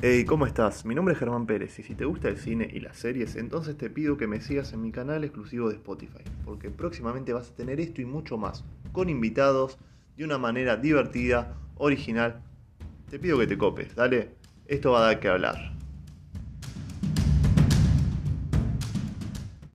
Hey, ¿cómo estás? Mi nombre es Germán Pérez y si te gusta el cine y las series, entonces te pido que me sigas en mi canal exclusivo de Spotify, porque próximamente vas a tener esto y mucho más, con invitados, de una manera divertida, original. Te pido que te copes, dale, esto va a dar que hablar.